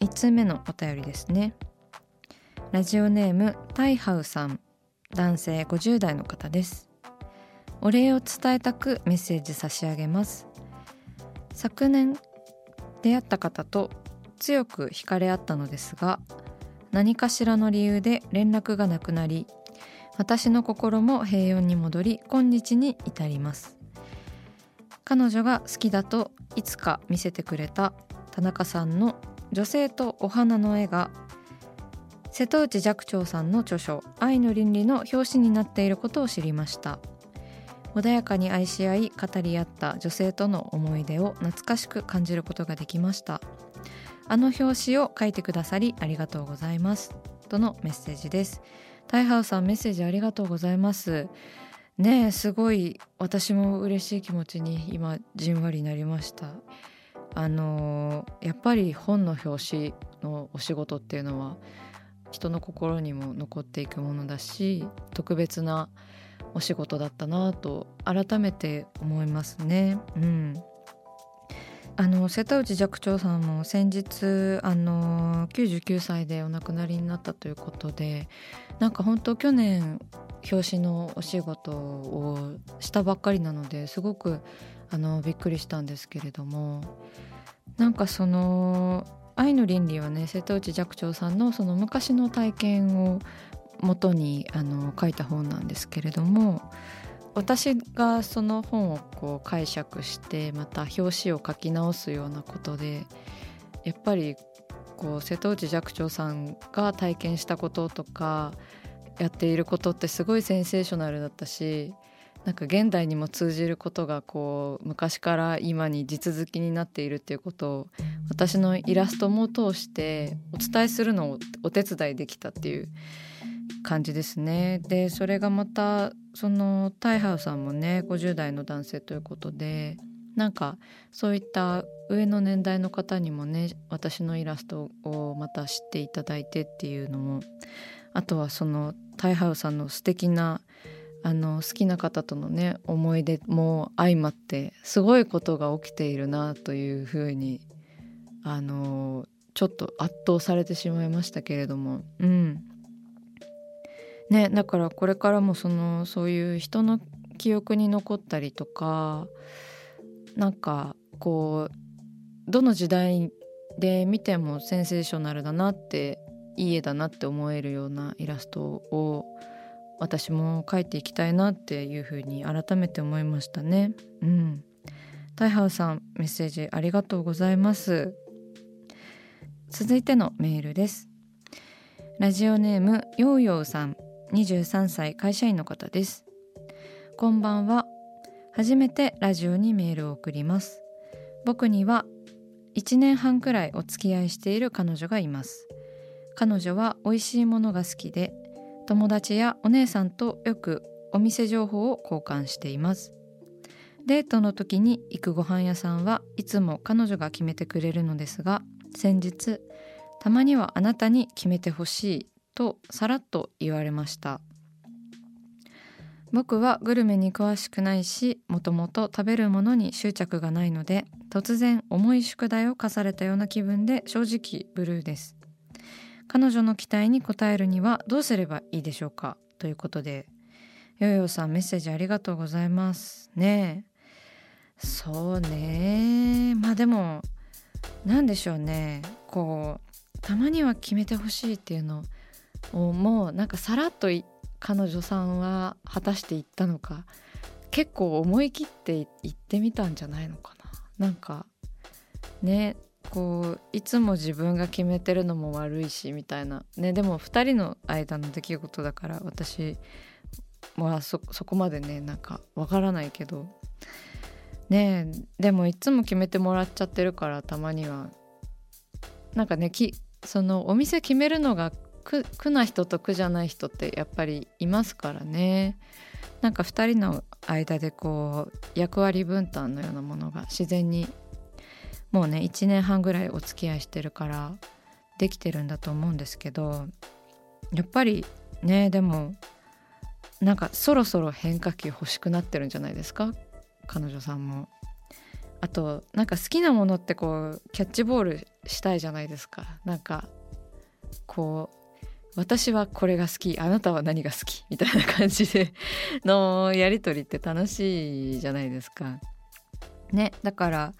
1通目のお便りですね。ラジオネームタイハウさん。男性50代の方です。お礼を伝えたくメッセージ差し上げます。昨年出会った方と強く惹かれ合ったのですが何かしらの理由で連絡がなくなり私の心も平穏に戻り今日に至ります。彼女が好きだといつか見せてくれた田中さんの女性とお花の絵が瀬戸内寂聴さんの著書「愛の倫理」の表紙になっていることを知りました。穏やかに愛し合い語り合った女性との思い出を懐かしく感じることができました。あの表紙を書いてくださりありがとうございます。とのメッセージです。タイハウさんメッセージありがとうございます。ねえすごい私も嬉しい気持ちに今じんわりなりました。あのやっぱり本の表紙のお仕事っていうのは人の心にも残っていくものだし特別なお仕事だったなと改めて思いますね。うんあの瀬戸内寂聴さんも先日あの99歳でお亡くなりになったということでなんか本当去年表紙のお仕事をしたばっかりなのですごくあのびっくりしたんですけれどもなんかその「愛の倫理」はね瀬戸内寂聴さんのその昔の体験を元にあの書いた本なんですけれども私がその本をこう解釈してまた表紙を書き直すようなことでやっぱりこう瀬戸内寂聴さんが体験したこととかやっていることってすごいセンセーショナルだったしなんか現代にも通じることがこう昔から今に地続きになっているっていうことを私のイラストも通してお伝えするのをお手伝いできたっていう感じですね。でそれがまたそのタイハウさんもね50代の男性ということでなんかそういった上の年代の方にもね私のイラストをまた知っていただいてっていうのもあとはそのタイハウさんの素敵なあの好きな方とのね思い出も相まってすごいことが起きているなというふうにあのちょっと圧倒されてしまいましたけれども。うん。ねだからこれからもそのそういう人の記憶に残ったりとかなんかこうどの時代で見てもセンセーショナルだなっていい絵だなって思えるようなイラストを私も描いていきたいなっていうふうに改めて思いましたね。うん。タイハウさんメッセージありがとうございます。続いてのメールです。ラジオネームヨーヨーさん23歳会社員の方です。こんばんは。初めてラジオにメールを送ります。僕には1年半くらいお付き合いしている彼女がいます。彼女は美味しいものが好きで友達やお姉さんとよくお店情報を交換しています。デートの時に行くご飯屋さんはいつも彼女が決めてくれるのですが先日たまにはあなたに決めてほしいとさらっと言われました。僕はグルメに詳しくないしもともと食べるものに執着がないので突然重い宿題を課されたような気分で正直ブルーです。彼女の期待に応えるにはどうすればいいでしょうか？ということでヨヨさんメッセージありがとうございますね。そうね。まあでも何でしょうね。こうたまには決めてほしいっていうのをもうなんかさらっと彼女さんは果たして言ったのか結構思い切って言ってみたんじゃないのかな。なんかねこういつも自分が決めてるのも悪いしみたいな。ねでも2人の間の出来事だから私はそそこまでねなんかわからないけど。ねでもいつも決めてもらっちゃってるからたまには。なんかねきそのお店決めるのが苦苦な人と苦じゃない人ってやっぱりいますからね。なんか2人の間でこう役割分担のようなものが自然にもうね1年半ぐらいお付き合いしてるからできてるんだと思うんですけどやっぱりねでもなんかそろそろ変化球欲しくなってるんじゃないですか？彼女さんも。あとなんか好きなものってこうキャッチボールしたいじゃないですかなんかこう私はこれが好きあなたは何が好き？みたいな感じでのやり取りって楽しいじゃないですか。ねだから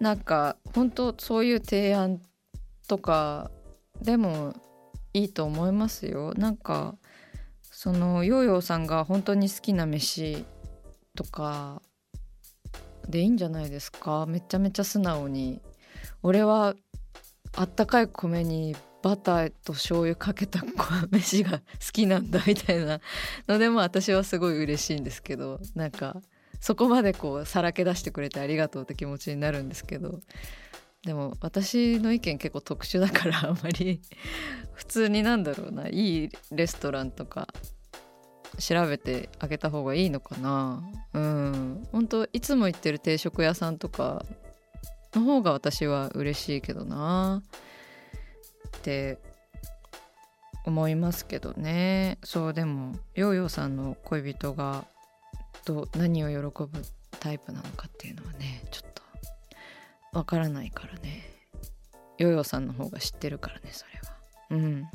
なんか本当そういう提案とかでもいいと思いますよ。なんかそのヨーヨーさんが本当に好きな飯とかでいいんじゃないですか。めちゃめちゃ素直に。俺はあったかい米にバターと醤油かけた飯が好きなんだみたいなのでも私はすごい嬉しいんですけど。なんかそこまでこうさらけ出してくれてありがとうって気持ちになるんですけどでも私の意見結構特殊だからあんまり普通になんだろうないいレストランとか調べてあげた方がいいのかな。うん。本当いつも行ってる定食屋さんとかの方が私は嬉しいけどな。って思いますけどね。そうでもヨーヨーさんの恋人がど何を喜ぶタイプなのかっていうのはねちょっとわからないからね。ヨヨさんの方が知ってるからねそれは。うん。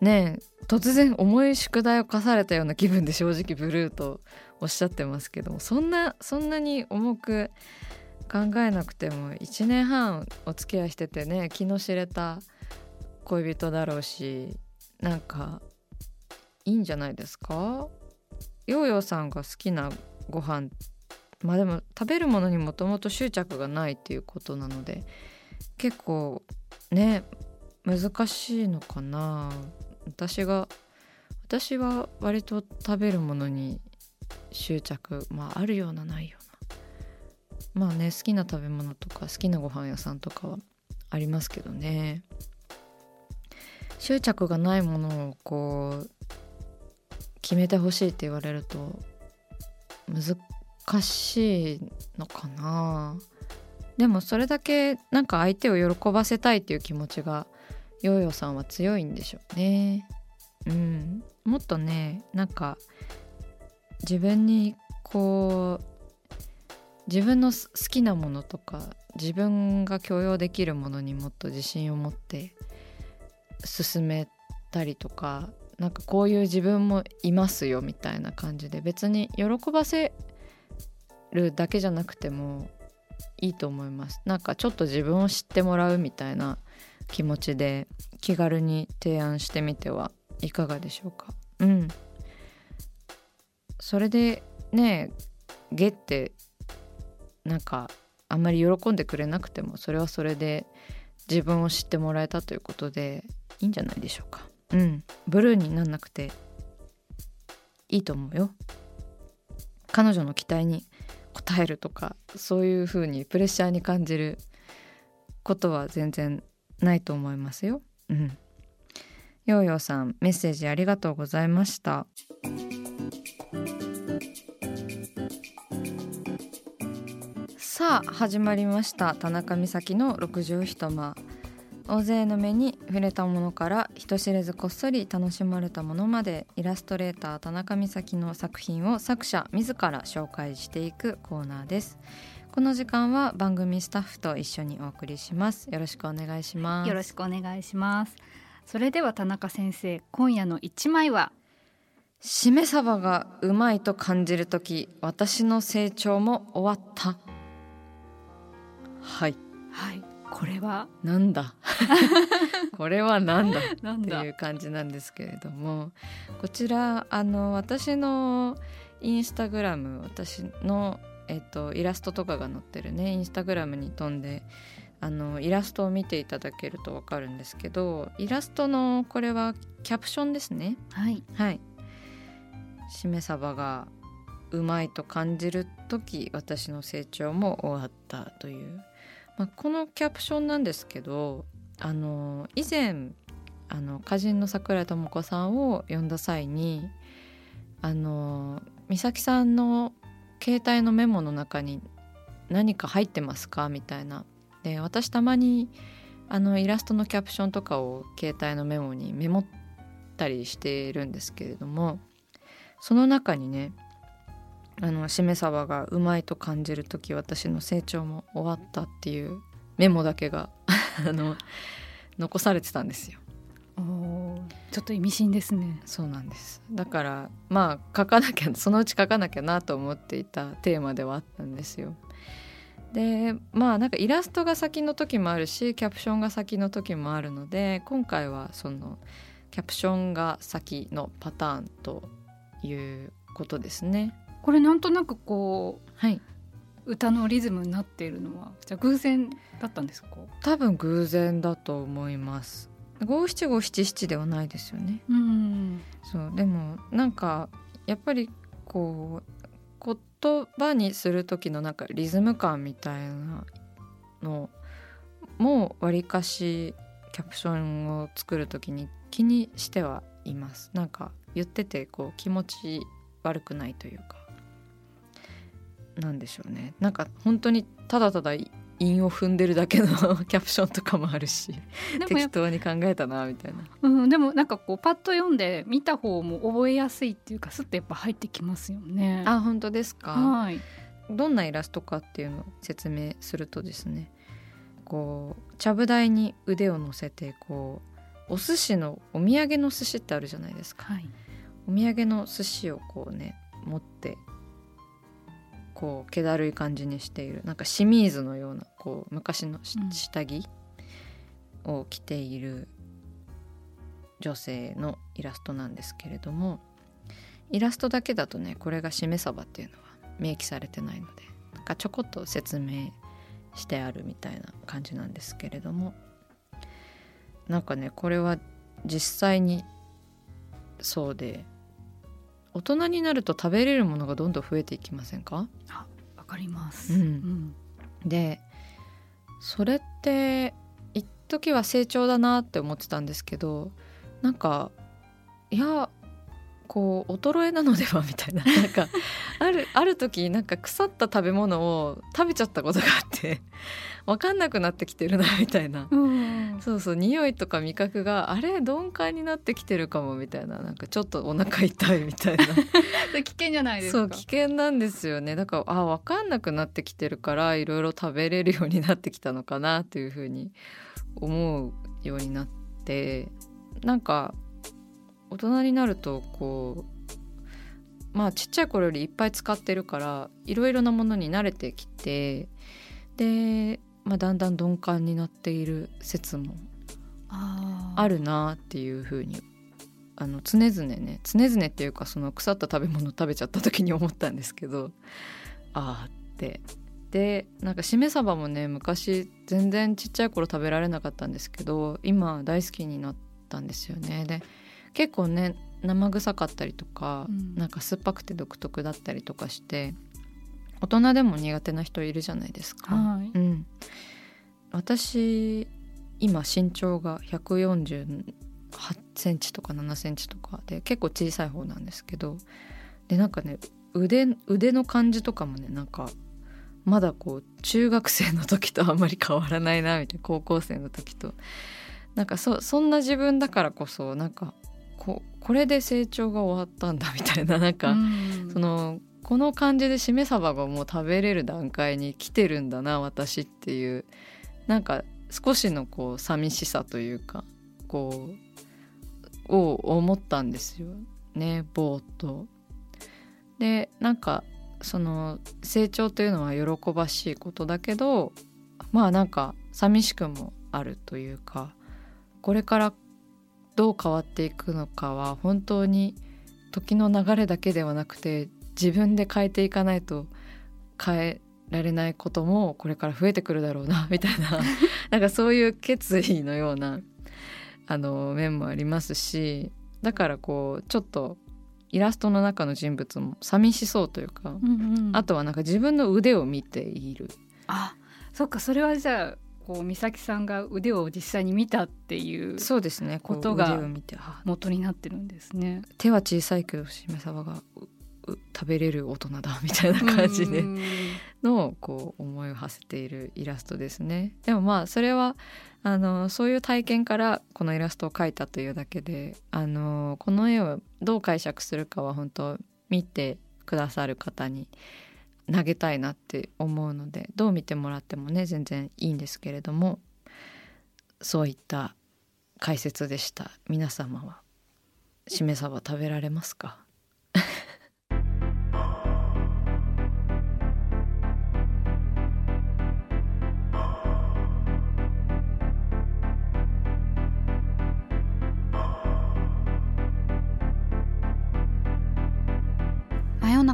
ねえ突然重い宿題を課されたような気分で正直ブルーとおっしゃってますけどもそんなそんなに重く考えなくても1年半お付き合いしててね気の知れた恋人だろうしなんかいいんじゃないですか？ヨーヨーさんが好きなご飯まあでも食べるものにもともと執着がないっていうことなので結構ね難しいのかな。私が私は割と食べるものに執着まああるようなないような。まあね好きな食べ物とか好きなご飯屋さんとかはありますけどね。執着がないものをこう決めてほしいって言われると難しいのかなでもそれだけなんか相手を喜ばせたいっていう気持ちがヨーヨーさんは強いんでしょうね。うん、もっとねなんか自分にこう自分の好きなものとか自分が許容できるものにもっと自信を持って進めたりとかなんかこういう自分もいますよみたいな感じで別に喜ばせるだけじゃなくてもいいと思います。なんかちょっと自分を知ってもらうみたいな気持ちで気軽に提案してみてはいかがでしょうか。うん。それでねゲってなんかあんまり喜んでくれなくてもそれはそれで自分を知ってもらえたということでいいんじゃないでしょうか。うんブルーになんなくていいと思うよ彼女の期待に応えるとかそういう風にプレッシャーに感じることは全然ないと思いますよ。うん。ヨーヨーさんメッセージありがとうございました。さあ始まりました田中美咲の六畳一間大勢の目に触れたものから人知れずこっそり楽しまれたものまでイラストレーター田中美咲の作品を作者自ら紹介していくコーナーです。この時間は番組スタッフと一緒にお送りします。よろしくお願いします。よろしくお願いします。それでは田中先生今夜の一枚は？しめ鯖がうまいと感じる時私の成長も終わった。はい。はいこれは？なんだ。これはなんだ。ってなんだ。いう感じなんですけれども。こちらあの私のインスタグラム私の、えっと、イラストとかが載ってるねインスタグラムに飛んであのイラストを見ていただけると分かるんですけどイラストのこれはキャプションですね。はい。はい。しめ鯖がうまいと感じる時私の成長も終わったという、まあ、このキャプションなんですけどあの以前あの歌人の桜井智子さんを呼んだ際にあの美咲さんの携帯のメモの中に何か入ってますか？みたいな。で私たまにあのイラストのキャプションとかを携帯のメモにメモったりしているんですけれどもその中にねあのしめ鯖がうまいと感じる時私の成長も終わったっていうメモだけが あの残されてたんですよ。おーちょっと意味深ですね。そうなんです。だからまあ書かなきゃそのうち書かなきゃなと思っていたテーマではあったんですよ。でまあなんかイラストが先の時もあるしキャプションが先の時もあるので今回はそのキャプションが先のパターンということですねこれなんとなくこはい、う歌のリズムになっているのはじゃあ偶然だったんですか？多分偶然だと思います。五七五七七ではないですよね。うん。そうでもなんかやっぱりこう言葉にする時のなんかリズム感みたいなのもわりかしキャプションを作る時に気にしてはいます。なんか言っててこう気持ち悪くないというかなんでしょうね。なんか本当にただただ韻を踏んでるだけの キャプションとかもあるし適当に考えたなみたいな。うん、でもなんかこうパッと読んで見た方も覚えやすいっていうかスッとやっぱ入ってきますよね。あ本当ですか。はい。どんなイラストかっていうのを説明するとですねこうちゃぶ台に腕を乗せてこうお寿司のお土産の寿司ってあるじゃないですか。はい。お土産の寿司をこうね持ってこう気だるい感じにしている。なんか清水のようなこう昔のしうん。下着を着ている女性のイラストなんですけれどもイラストだけだとねこれがしめ鯖っていうのは明記されてないのでなんかちょこっと説明してあるみたいな感じなんですけれどもなんかねこれは実際にそうで大人になると食べれるものがどんどん増えていきませんか？わかります、うん。でそれって一時は成長だなって思ってたんですけどなんかいやこう衰えなのではみたいな なんかあるある時なんか腐った食べ物を食べちゃったことがあって分かんなくなってきてるなみたいな。うんそうそう匂いとか味覚があれ鈍感になってきてるかもみたいな。なんかちょっとお腹痛いみたいな。危険じゃないですか。そう危険なんですよね。だからあ分かんなくなってきてるからいろいろ食べれるようになってきたのかなっていうふうに思うようになってなんか大人になるとこうまあちっちゃい頃よりいっぱい使ってるからいろいろなものに慣れてきてで、まあ、だんだん鈍感になっている説もあるなっていうふうにあの常々ね常々っていうかその腐った食べ物食べちゃった時に思ったんですけど ああって。でなんかしめ鯖もね昔全然ちっちゃい頃食べられなかったんですけど今大好きになったんですよね。で結構ね生臭かったりとか、うん。なんか酸っぱくて独特だったりとかして大人でも苦手な人いるじゃないですか。はい。うん、私今身長が148センチとか7センチとかで結構小さい方なんですけどでなんかね腕腕の感じとかもねなんかまだこう中学生の時とあんまり変わらないなみたいな高校生の時と。なんかそそんな自分だからこそなんかここれで成長が終わったんだみたいななんか、うん、そのこの感じでしめ鯖がもう食べれる段階に来てるんだな私っていうなんか少しのこう寂しさというかこうを思ったんですよねぼーっと。でなんかその成長というのは喜ばしいことだけどまあなんか寂しくもあるというかこれからどう変わっていくのかは本当に時の流れだけではなくて自分で変えていかないと変えられないこともこれから増えてくるだろうな みたいな なんかそういう決意のようなあの面もありますしだからこうちょっとイラストの中の人物も寂しそうというか、うんうん、あとはなんか自分の腕を見ている。あそっかそれはじゃあこう美咲さんが腕を実際に見たっていうそうですねことが元になってるんですね。手は小さいけどしめ鯖が食べれる大人だみたいな感じでのこう思いを馳せているイラストですね。でもまあそれはあのそういう体験からこのイラストを描いたというだけであのこの絵をどう解釈するかは本当見てくださる方に投げたいなって思うのでどう見てもらってもね全然いいんですけれどもそういった解説でした。皆様はしめ鯖食べられますか？